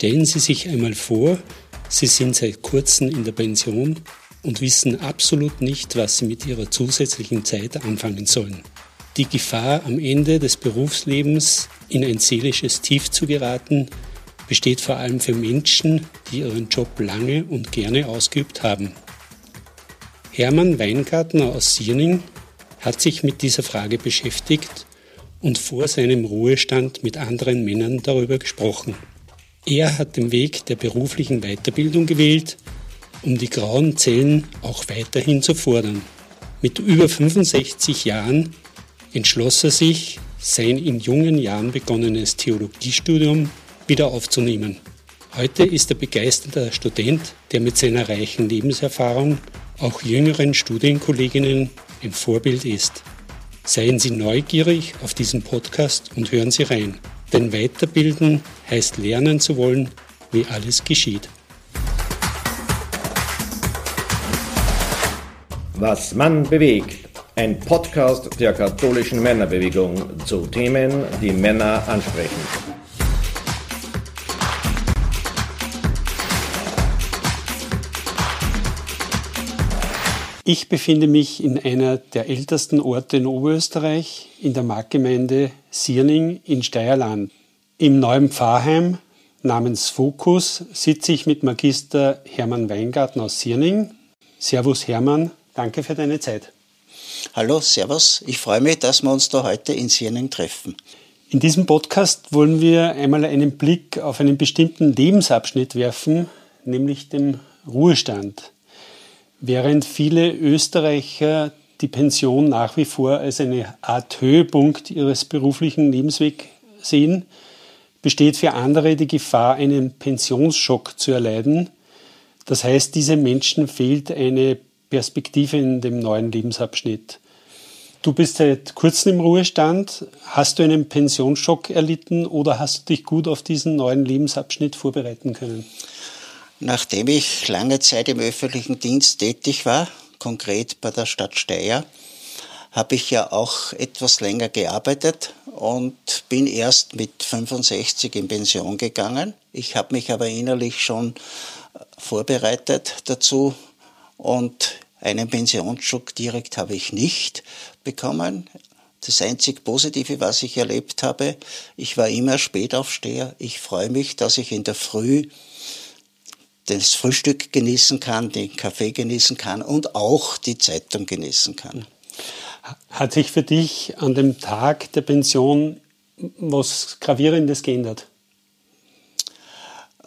Stellen Sie sich einmal vor, Sie sind seit kurzem in der Pension und wissen absolut nicht, was Sie mit Ihrer zusätzlichen Zeit anfangen sollen. Die Gefahr, am Ende des Berufslebens in ein seelisches Tief zu geraten, besteht vor allem für Menschen, die ihren Job lange und gerne ausgeübt haben. Hermann Weingartner aus Sierning hat sich mit dieser Frage beschäftigt und vor seinem Ruhestand mit anderen Männern darüber gesprochen. Er hat den Weg der beruflichen Weiterbildung gewählt, um die grauen Zellen auch weiterhin zu fordern. Mit über 65 Jahren entschloss er sich, sein in jungen Jahren begonnenes Theologiestudium wieder aufzunehmen. Heute ist er begeisterter Student, der mit seiner reichen Lebenserfahrung auch jüngeren Studienkolleginnen ein Vorbild ist. Seien Sie neugierig auf diesen Podcast und hören Sie rein. Denn weiterbilden heißt lernen zu wollen, wie alles geschieht. Was Mann bewegt. Ein Podcast der katholischen Männerbewegung zu Themen, die Männer ansprechen. Ich befinde mich in einer der ältesten Orte in Oberösterreich, in der Marktgemeinde Sierning in Steierland. Im neuen Pfarrheim namens Fokus sitze ich mit Magister Hermann Weingarten aus Sierning. Servus Hermann, danke für deine Zeit. Hallo, Servus. Ich freue mich, dass wir uns da heute in Sierning treffen. In diesem Podcast wollen wir einmal einen Blick auf einen bestimmten Lebensabschnitt werfen, nämlich dem Ruhestand. Während viele Österreicher die Pension nach wie vor als eine Art Höhepunkt ihres beruflichen Lebenswegs sehen, besteht für andere die Gefahr, einen Pensionsschock zu erleiden. Das heißt, diese Menschen fehlt eine Perspektive in dem neuen Lebensabschnitt. Du bist seit kurzem im Ruhestand. Hast du einen Pensionsschock erlitten oder hast du dich gut auf diesen neuen Lebensabschnitt vorbereiten können? Nachdem ich lange Zeit im öffentlichen Dienst tätig war, konkret bei der Stadt Steyr, habe ich ja auch etwas länger gearbeitet und bin erst mit 65 in Pension gegangen. Ich habe mich aber innerlich schon vorbereitet dazu und einen Pensionsschock direkt habe ich nicht bekommen. Das einzig Positive, was ich erlebt habe, ich war immer Spätaufsteher. Ich freue mich, dass ich in der Früh das Frühstück genießen kann, den Kaffee genießen kann und auch die Zeitung genießen kann. Hat sich für dich an dem Tag der Pension was Gravierendes geändert?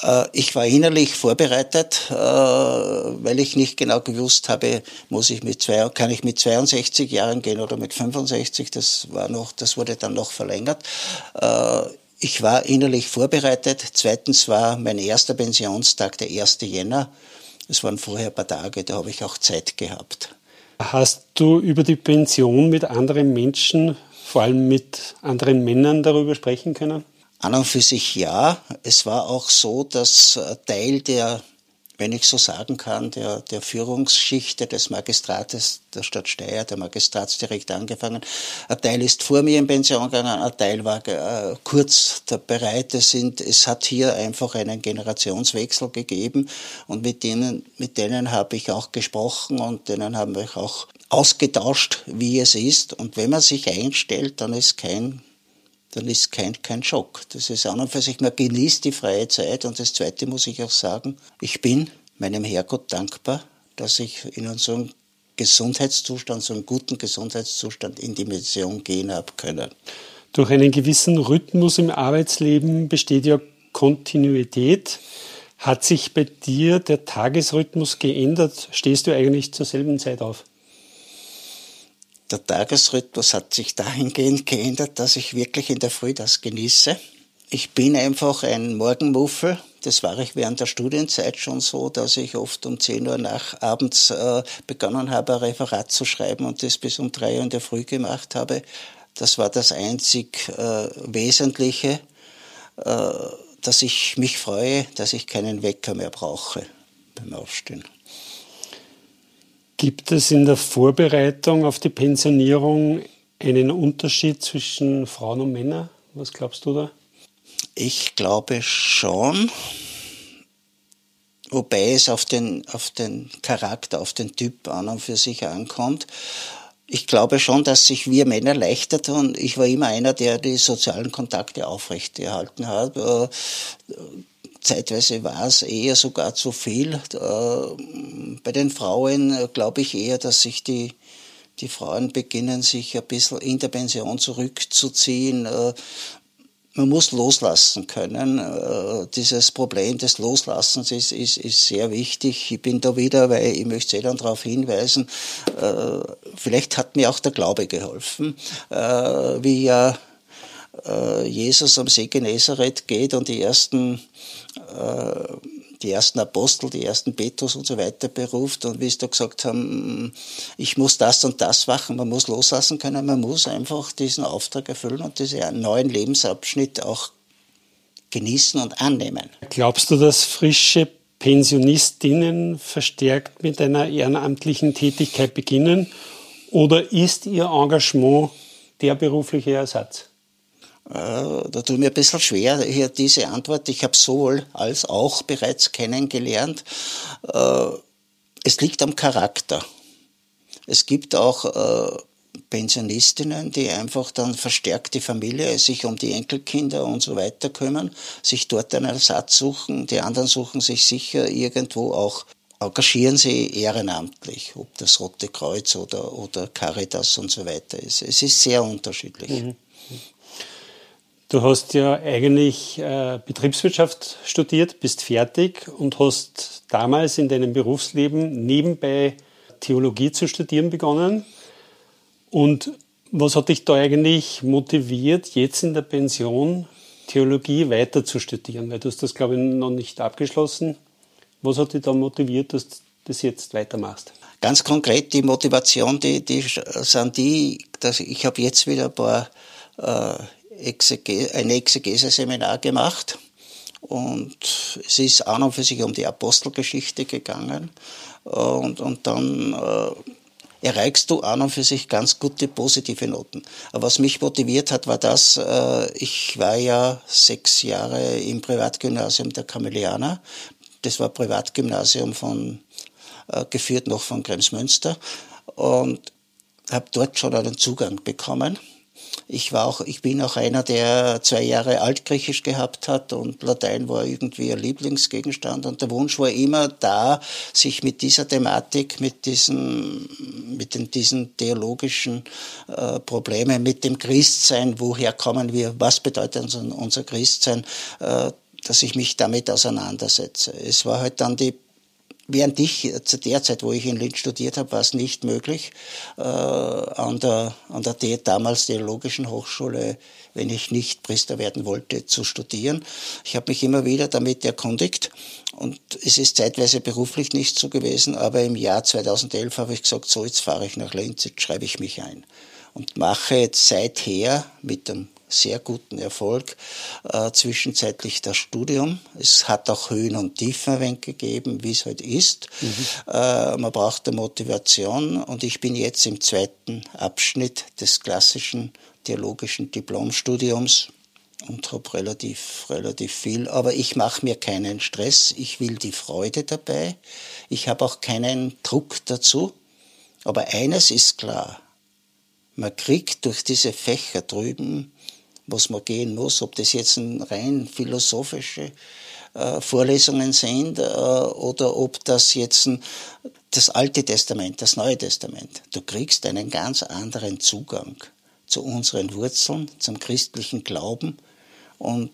Äh, ich war innerlich vorbereitet, äh, weil ich nicht genau gewusst habe, muss ich mit zwei, kann ich mit 62 Jahren gehen oder mit 65. Das war noch, das wurde dann noch verlängert. Ich war innerlich vorbereitet. Zweitens war mein erster Pensionstag der 1. Jänner. Es waren vorher ein paar Tage, da habe ich auch Zeit gehabt. Hast du über die Pension mit anderen Menschen, vor allem mit anderen Männern darüber sprechen können? An und für sich ja. Es war auch so, dass Teil der wenn ich so sagen kann, der, der Führungsschichte des Magistrates der Stadt Steyr, der Magistratsdirektor angefangen. Ein Teil ist vor mir in Pension gegangen, ein Teil war äh, kurz bereit. Es, sind, es hat hier einfach einen Generationswechsel gegeben und mit denen, mit denen habe ich auch gesprochen und denen haben wir auch ausgetauscht, wie es ist. Und wenn man sich einstellt, dann ist kein dann ist kein, kein Schock. Das ist an und für sich, man genießt die freie Zeit. Und das Zweite muss ich auch sagen, ich bin meinem Herrgott dankbar, dass ich in so einem Gesundheitszustand, so einem guten Gesundheitszustand in die Mission gehen habe können. Durch einen gewissen Rhythmus im Arbeitsleben besteht ja Kontinuität. Hat sich bei dir der Tagesrhythmus geändert? Stehst du eigentlich zur selben Zeit auf? Der Tagesrhythmus hat sich dahingehend geändert, dass ich wirklich in der Früh das genieße. Ich bin einfach ein Morgenmuffel. Das war ich während der Studienzeit schon so, dass ich oft um 10 Uhr nach abends äh, begonnen habe, ein Referat zu schreiben und das bis um 3 Uhr in der Früh gemacht habe. Das war das einzig äh, Wesentliche, äh, dass ich mich freue, dass ich keinen Wecker mehr brauche beim Aufstehen. Gibt es in der Vorbereitung auf die Pensionierung einen Unterschied zwischen Frauen und Männern? Was glaubst du da? Ich glaube schon, wobei es auf den, auf den Charakter, auf den Typ an und für sich ankommt. Ich glaube schon, dass sich wir Männer leichter tun. Ich war immer einer, der die sozialen Kontakte aufrechterhalten hat. Äh, zeitweise war es eher sogar zu viel. Äh, bei den Frauen glaube ich eher, dass sich die die Frauen beginnen sich ein bisschen in der Pension zurückzuziehen. Äh, man muss loslassen können. Äh, dieses Problem des Loslassens ist, ist, ist sehr wichtig. Ich bin da wieder, weil ich möchte sehr dann darauf hinweisen, äh, vielleicht hat mir auch der Glaube geholfen, wie ja Jesus am See Genezareth geht und die ersten die ersten Apostel, die ersten Petrus und so weiter beruft und wie sie da gesagt haben, ich muss das und das machen, man muss loslassen können, man muss einfach diesen Auftrag erfüllen und diesen neuen Lebensabschnitt auch genießen und annehmen. Glaubst du, dass frische Pensionistinnen verstärkt mit einer ehrenamtlichen Tätigkeit beginnen oder ist ihr Engagement der berufliche Ersatz? Äh, da tut mir ein bisschen schwer, hier diese Antwort. Ich habe sowohl als auch bereits kennengelernt. Äh, es liegt am Charakter. Es gibt auch äh, Pensionistinnen, die einfach dann verstärkt die Familie, sich um die Enkelkinder und so weiter kümmern, sich dort einen Ersatz suchen. Die anderen suchen sich sicher irgendwo auch engagieren sie ehrenamtlich, ob das Rote Kreuz oder, oder Caritas und so weiter ist. Es ist sehr unterschiedlich. Mhm. Du hast ja eigentlich äh, Betriebswirtschaft studiert, bist fertig und hast damals in deinem Berufsleben nebenbei Theologie zu studieren begonnen. Und was hat dich da eigentlich motiviert, jetzt in der Pension Theologie weiter zu studieren? Weil du hast das, glaube ich, noch nicht abgeschlossen. Was hat dich da motiviert, dass du das jetzt weitermachst? Ganz konkret die Motivation, die, die sind die, dass ich habe jetzt wieder ein paar äh, Exege ein Exegese-Seminar gemacht und es ist an und für sich um die Apostelgeschichte gegangen und, und dann äh, erreichst du an und für sich ganz gute positive Noten. Aber was mich motiviert hat, war das, äh, ich war ja sechs Jahre im Privatgymnasium der Kamelianer. Das war Privatgymnasium von, äh, geführt noch von Kremsmünster und habe dort schon einen Zugang bekommen ich war auch, ich bin auch einer, der zwei Jahre Altgriechisch gehabt hat und Latein war irgendwie ein Lieblingsgegenstand und der Wunsch war immer da, sich mit dieser Thematik, mit diesen, mit den, diesen theologischen äh, Problemen, mit dem Christsein, woher kommen wir, was bedeutet unser, unser Christsein, äh, dass ich mich damit auseinandersetze. Es war halt dann die Während ich zu der Zeit, wo ich in Linz studiert habe, war es nicht möglich, äh, an der, an der damals Theologischen Hochschule, wenn ich nicht Priester werden wollte, zu studieren. Ich habe mich immer wieder damit erkundigt und es ist zeitweise beruflich nicht so gewesen, aber im Jahr 2011 habe ich gesagt, so jetzt fahre ich nach Linz, jetzt schreibe ich mich ein und mache jetzt seither mit dem sehr guten Erfolg. Äh, zwischenzeitlich das Studium. Es hat auch Höhen und Tiefen ein gegeben, wie es halt ist. Mhm. Äh, man braucht eine Motivation und ich bin jetzt im zweiten Abschnitt des klassischen theologischen Diplomstudiums und habe relativ, relativ viel. Aber ich mache mir keinen Stress. Ich will die Freude dabei. Ich habe auch keinen Druck dazu. Aber eines ist klar. Man kriegt durch diese Fächer drüben was man gehen muss, ob das jetzt rein philosophische äh, Vorlesungen sind äh, oder ob das jetzt das Alte Testament, das Neue Testament. Du kriegst einen ganz anderen Zugang zu unseren Wurzeln, zum christlichen Glauben und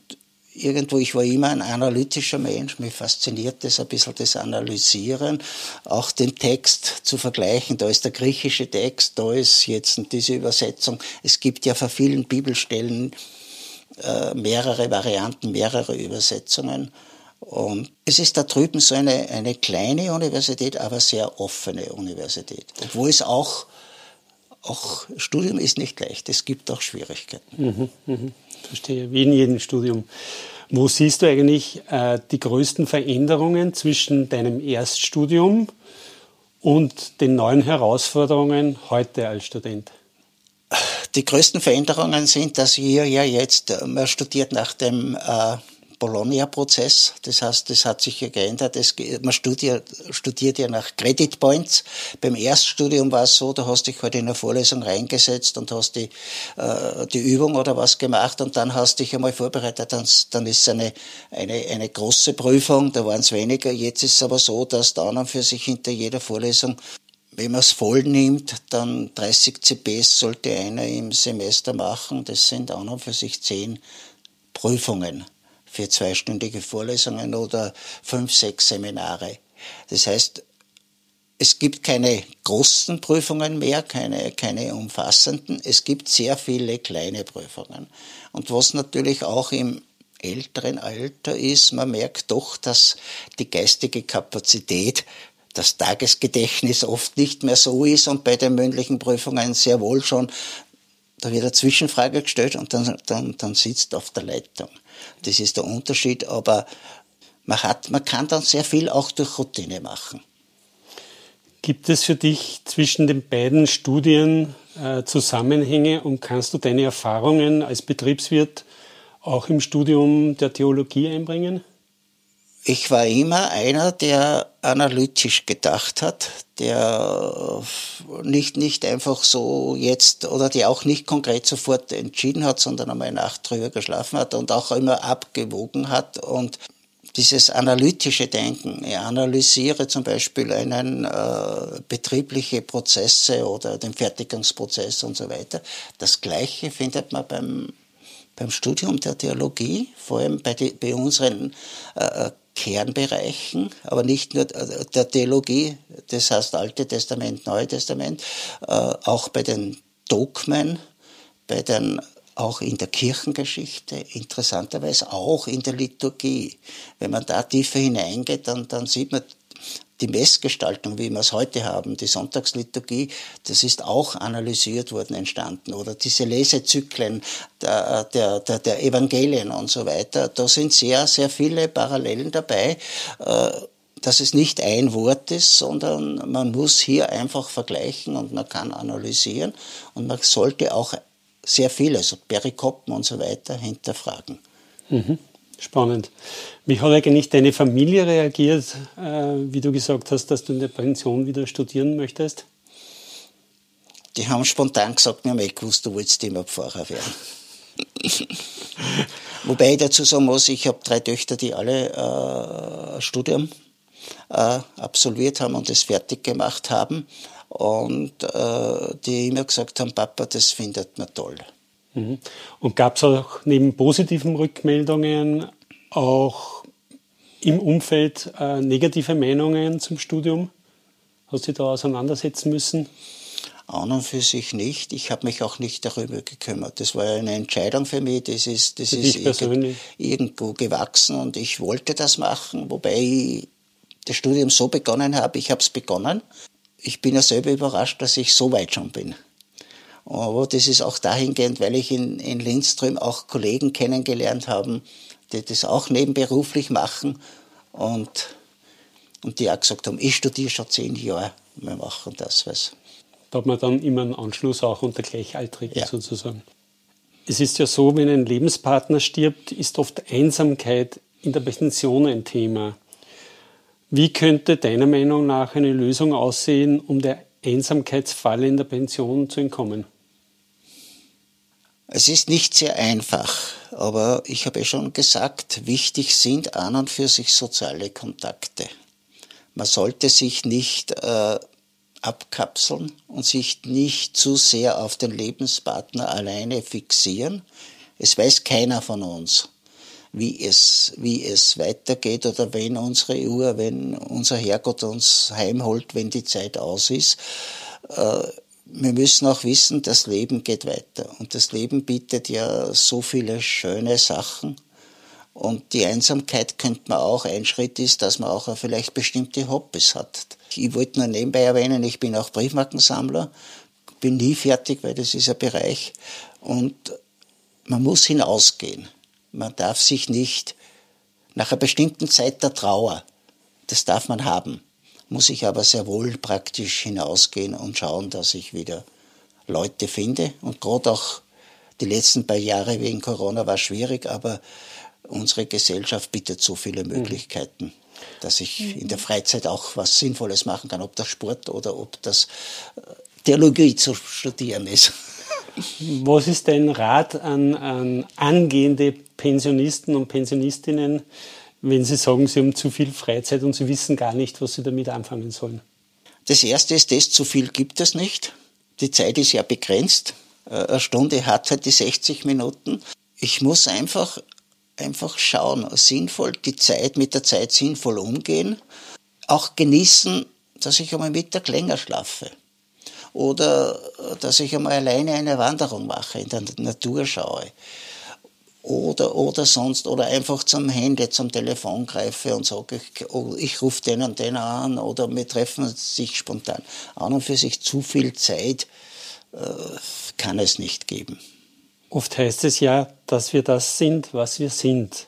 irgendwo, ich war immer ein analytischer Mensch, mich fasziniert das ein bisschen, das Analysieren, auch den Text zu vergleichen. Da ist der griechische Text, da ist jetzt diese Übersetzung. Es gibt ja für vielen Bibelstellen äh, mehrere Varianten, mehrere Übersetzungen. Und es ist da drüben so eine, eine kleine Universität, aber sehr offene Universität. Obwohl es auch, auch Studium ist nicht leicht, es gibt auch Schwierigkeiten. Mhm, mh. Verstehe, wie in jedem Studium. Wo siehst du eigentlich äh, die größten Veränderungen zwischen deinem Erststudium und den neuen Herausforderungen heute als Student? Die größten Veränderungen sind, dass hier ja jetzt, äh, man studiert nach dem äh, Bologna-Prozess. Das heißt, das hat sich ja geändert. Es, man studiert, studiert ja nach Credit Points. Beim Erststudium war es so, du hast dich halt in eine Vorlesung reingesetzt und hast die, äh, die Übung oder was gemacht und dann hast dich einmal vorbereitet. Dann, dann ist es eine, eine, eine große Prüfung, da waren es weniger. Jetzt ist es aber so, dass da und für sich hinter jeder Vorlesung wenn man es voll nimmt, dann 30 CPs sollte einer im Semester machen. Das sind auch noch für sich zehn Prüfungen für zweistündige Vorlesungen oder fünf, sechs Seminare. Das heißt, es gibt keine großen Prüfungen mehr, keine, keine umfassenden. Es gibt sehr viele kleine Prüfungen. Und was natürlich auch im älteren Alter ist, man merkt doch, dass die geistige Kapazität, das Tagesgedächtnis oft nicht mehr so ist und bei den mündlichen Prüfungen sehr wohl schon, da wird eine Zwischenfrage gestellt und dann, dann, dann sitzt auf der Leitung. Das ist der Unterschied, aber man, hat, man kann dann sehr viel auch durch Routine machen. Gibt es für dich zwischen den beiden Studien äh, Zusammenhänge und kannst du deine Erfahrungen als Betriebswirt auch im Studium der Theologie einbringen? Ich war immer einer, der analytisch gedacht hat, der nicht, nicht einfach so jetzt oder der auch nicht konkret sofort entschieden hat, sondern einmal Nacht drüber geschlafen hat und auch immer abgewogen hat und dieses analytische Denken. Ich analysiere zum Beispiel einen äh, betriebliche Prozesse oder den Fertigungsprozess und so weiter. Das Gleiche findet man beim beim Studium der Theologie, vor allem bei, die, bei unseren äh, Kernbereichen, aber nicht nur der Theologie, das heißt Alte Testament, Neue Testament, äh, auch bei den Dogmen, bei den auch in der Kirchengeschichte, interessanterweise auch in der Liturgie. Wenn man da tiefer hineingeht, dann, dann sieht man die Messgestaltung, wie wir es heute haben, die Sonntagsliturgie, das ist auch analysiert worden, entstanden. Oder diese Lesezyklen der, der, der, Evangelien und so weiter. Da sind sehr, sehr viele Parallelen dabei äh, dass es nicht ein Wort ist, sondern man muss hier einfach vergleichen und man kann analysieren und man sollte auch sehr viele, also Perikopen und so weiter, hinterfragen. Mhm. Spannend. Wie hat eigentlich deine Familie reagiert, äh, wie du gesagt hast, dass du in der Pension wieder studieren möchtest? Die haben spontan gesagt, wir haben eh gewusst, du wolltest immer Pfarrer werden. Wobei ich dazu sagen muss, ich habe drei Töchter, die alle äh, Studium äh, absolviert haben und es fertig gemacht haben und äh, die immer gesagt haben, Papa, das findet man toll. Mhm. Und gab es auch neben positiven Rückmeldungen auch im Umfeld äh, negative Meinungen zum Studium? Hast du dich da auseinandersetzen müssen? An und für sich nicht. Ich habe mich auch nicht darüber gekümmert. Das war eine Entscheidung für mich. Das ist, das ist irgendwo gewachsen und ich wollte das machen, wobei ich das Studium so begonnen habe. Ich habe es begonnen. Ich bin ja selber überrascht, dass ich so weit schon bin. Aber das ist auch dahingehend, weil ich in, in Lindström auch Kollegen kennengelernt habe, die das auch nebenberuflich machen und, und die auch gesagt haben, ich studiere schon zehn Jahre, wir machen das. Was. Da hat man dann immer einen Anschluss auch unter Gleichaltrigen ja. sozusagen. Es ist ja so, wenn ein Lebenspartner stirbt, ist oft Einsamkeit in der Pension ein Thema. Wie könnte deiner Meinung nach eine Lösung aussehen, um der Einsamkeitsfalle in der Pension zu entkommen? Es ist nicht sehr einfach, aber ich habe schon gesagt, wichtig sind an und für sich soziale Kontakte. Man sollte sich nicht äh, abkapseln und sich nicht zu sehr auf den Lebenspartner alleine fixieren. Es weiß keiner von uns, wie es, wie es weitergeht oder wenn unsere Uhr, wenn unser Herrgott uns heimholt, wenn die Zeit aus ist. Äh, wir müssen auch wissen, das Leben geht weiter. Und das Leben bietet ja so viele schöne Sachen. Und die Einsamkeit könnte man auch, ein Schritt ist, dass man auch vielleicht bestimmte Hobbys hat. Ich wollte nur nebenbei erwähnen, ich bin auch Briefmarkensammler, bin nie fertig, weil das ist ein Bereich. Und man muss hinausgehen. Man darf sich nicht nach einer bestimmten Zeit der Trauer, das darf man haben, muss ich aber sehr wohl praktisch hinausgehen und schauen, dass ich wieder Leute finde. Und gerade auch die letzten paar Jahre wegen Corona war schwierig, aber unsere Gesellschaft bietet so viele mhm. Möglichkeiten, dass ich in der Freizeit auch was Sinnvolles machen kann, ob das Sport oder ob das äh, Theologie zu studieren ist. Was ist dein Rat an, an angehende Pensionisten und Pensionistinnen, wenn sie sagen, sie haben zu viel Freizeit und sie wissen gar nicht, was sie damit anfangen sollen? Das erste ist, das zu viel gibt es nicht. Die Zeit ist ja begrenzt. Äh, eine Stunde hat halt die 60 Minuten. Ich muss einfach, einfach schauen, sinnvoll, die Zeit, mit der Zeit sinnvoll umgehen. Auch genießen, dass ich einmal Mittag länger schlafe. Oder dass ich einmal alleine eine Wanderung mache, in der Natur schaue oder, oder sonst, oder einfach zum Handy, zum Telefon greife und sage, ich, oh, ich rufe den und den an oder wir treffen sich spontan. An und für sich zu viel Zeit äh, kann es nicht geben. Oft heißt es ja, dass wir das sind, was wir sind.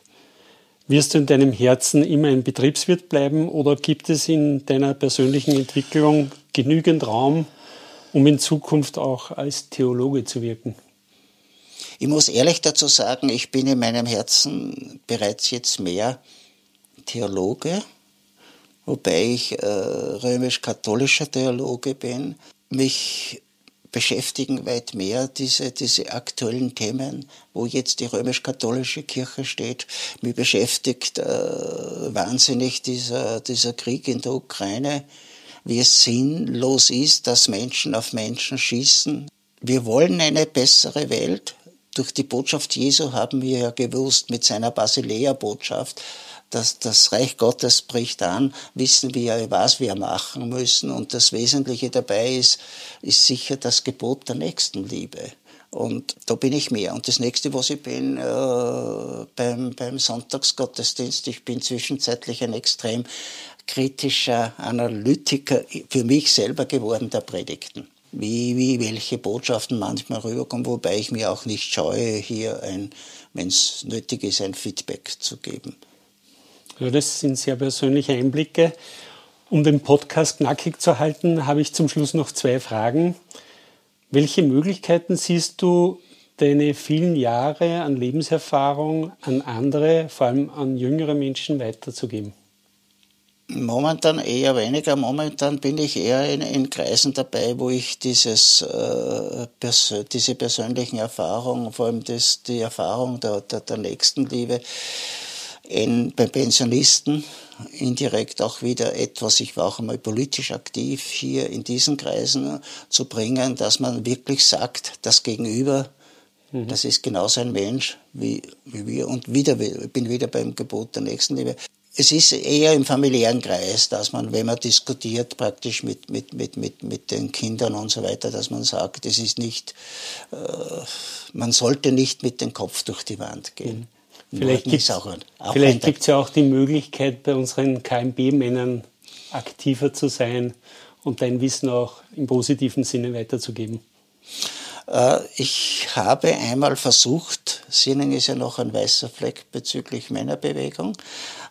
Wirst du in deinem Herzen immer ein Betriebswirt bleiben oder gibt es in deiner persönlichen Entwicklung genügend Raum, um in Zukunft auch als Theologe zu wirken? Ich muss ehrlich dazu sagen, ich bin in meinem Herzen bereits jetzt mehr Theologe, wobei ich äh, römisch-katholischer Theologe bin. Mich beschäftigen weit mehr diese, diese aktuellen Themen, wo jetzt die römisch-katholische Kirche steht. Mich beschäftigt äh, wahnsinnig dieser, dieser Krieg in der Ukraine, wie es sinnlos ist, dass Menschen auf Menschen schießen. Wir wollen eine bessere Welt, durch die Botschaft Jesu haben wir ja gewusst, mit seiner Basilea-Botschaft, dass das Reich Gottes bricht an, wissen wir ja, was wir machen müssen. Und das Wesentliche dabei ist, ist sicher das Gebot der Nächstenliebe. Und da bin ich mehr. Und das nächste, was ich bin, äh, beim, beim Sonntagsgottesdienst, ich bin zwischenzeitlich ein extrem kritischer Analytiker für mich selber geworden der Predigten wie, wie welche Botschaften manchmal rüberkommen, wobei ich mir auch nicht scheue, hier ein, wenn es nötig ist, ein Feedback zu geben. Ja, das sind sehr persönliche Einblicke. Um den Podcast knackig zu halten, habe ich zum Schluss noch zwei Fragen. Welche Möglichkeiten siehst du, deine vielen Jahre an Lebenserfahrung an andere, vor allem an jüngere Menschen weiterzugeben? Momentan eher weniger. Momentan bin ich eher in, in Kreisen dabei, wo ich dieses, äh, pers diese persönlichen Erfahrungen, vor allem das, die Erfahrung der, der, der Nächstenliebe in, bei Pensionisten, indirekt auch wieder etwas, ich war auch einmal politisch aktiv, hier in diesen Kreisen zu bringen, dass man wirklich sagt, das Gegenüber, mhm. das ist genauso ein Mensch wie, wie wir. Und wieder, ich bin wieder beim Gebot der Nächstenliebe es ist eher im familiären Kreis, dass man, wenn man diskutiert, praktisch mit, mit, mit, mit, mit den Kindern und so weiter, dass man sagt, es ist nicht, äh, man sollte nicht mit dem Kopf durch die Wand gehen. Mhm. Vielleicht gibt es ja auch die Möglichkeit, bei unseren KMB-Männern aktiver zu sein und dein Wissen auch im positiven Sinne weiterzugeben. Äh, ich habe einmal versucht, Sinning ist ja noch ein weißer Fleck bezüglich Männerbewegung,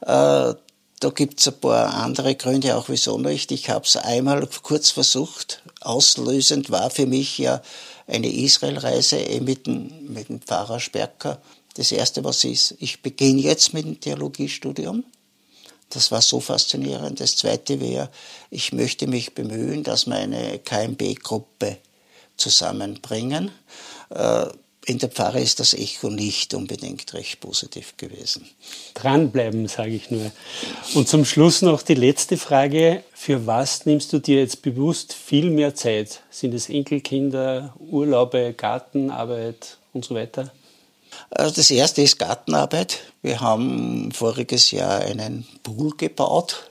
äh, da gibt es ein paar andere Gründe auch, wieso nicht. Ich habe es einmal kurz versucht. Auslösend war für mich ja eine Israelreise eh mit dem, mit dem Pfarrer Sperker. Das Erste, was ist, ich beginne jetzt mit dem Theologiestudium. Das war so faszinierend. Das Zweite wäre, ich möchte mich bemühen, dass meine KMB-Gruppe zusammenbringen. Äh, in der Pfarre ist das Echo nicht unbedingt recht positiv gewesen. Dranbleiben, sage ich nur. Und zum Schluss noch die letzte Frage. Für was nimmst du dir jetzt bewusst viel mehr Zeit? Sind es Enkelkinder, Urlaube, Gartenarbeit und so weiter? Also das erste ist Gartenarbeit. Wir haben voriges Jahr einen Pool gebaut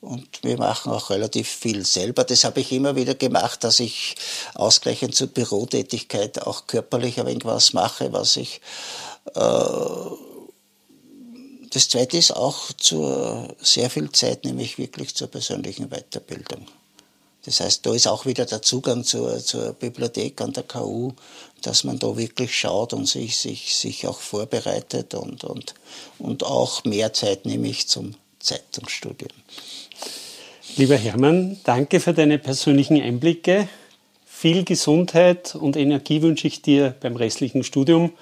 und wir machen auch relativ viel selber. Das habe ich immer wieder gemacht, dass ich ausgleichend zur Bürotätigkeit auch körperlich ein wenig was mache, was ich. Äh, das zweite ist auch zur, sehr viel Zeit, nämlich wirklich zur persönlichen Weiterbildung. Das heißt, da ist auch wieder der Zugang zur, zur Bibliothek an der KU, dass man da wirklich schaut und sich, sich, sich auch vorbereitet und, und, und auch mehr Zeit nehme ich zum Zeitungsstudium. Lieber Hermann, danke für deine persönlichen Einblicke. Viel Gesundheit und Energie wünsche ich dir beim restlichen Studium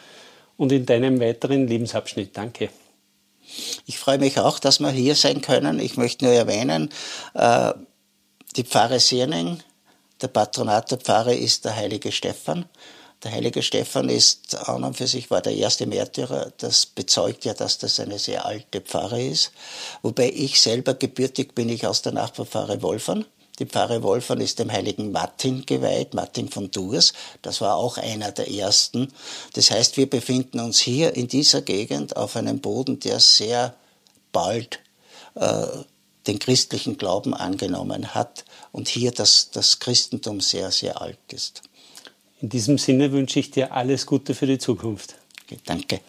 und in deinem weiteren Lebensabschnitt. Danke. Ich freue mich auch, dass wir hier sein können. Ich möchte nur erwähnen, äh, die Pfarre Sierning, der Patronat der Pfarre ist der heilige Stephan. Der heilige Stephan ist an und für sich war der erste Märtyrer. Das bezeugt ja, dass das eine sehr alte Pfarre ist. Wobei ich selber gebürtig bin ich aus der Nachbarpfarre Wolfern. Die Pfarre Wolfern ist dem heiligen Martin geweiht, Martin von Tours. Das war auch einer der ersten. Das heißt, wir befinden uns hier in dieser Gegend auf einem Boden, der sehr bald äh, den christlichen Glauben angenommen hat und hier das, das Christentum sehr, sehr alt ist. In diesem Sinne wünsche ich dir alles Gute für die Zukunft. Danke.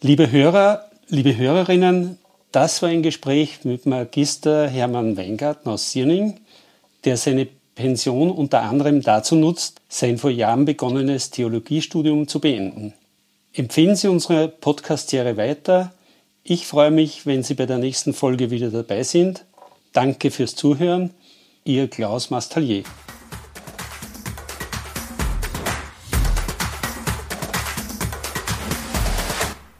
Liebe Hörer, liebe Hörerinnen, das war ein Gespräch mit Magister Hermann Weingarten aus Sierning, der seine Pension unter anderem dazu nutzt, sein vor Jahren begonnenes Theologiestudium zu beenden. Empfehlen Sie unsere Podcast-Serie weiter. Ich freue mich, wenn Sie bei der nächsten Folge wieder dabei sind. Danke fürs Zuhören. Ihr Klaus Mastalier.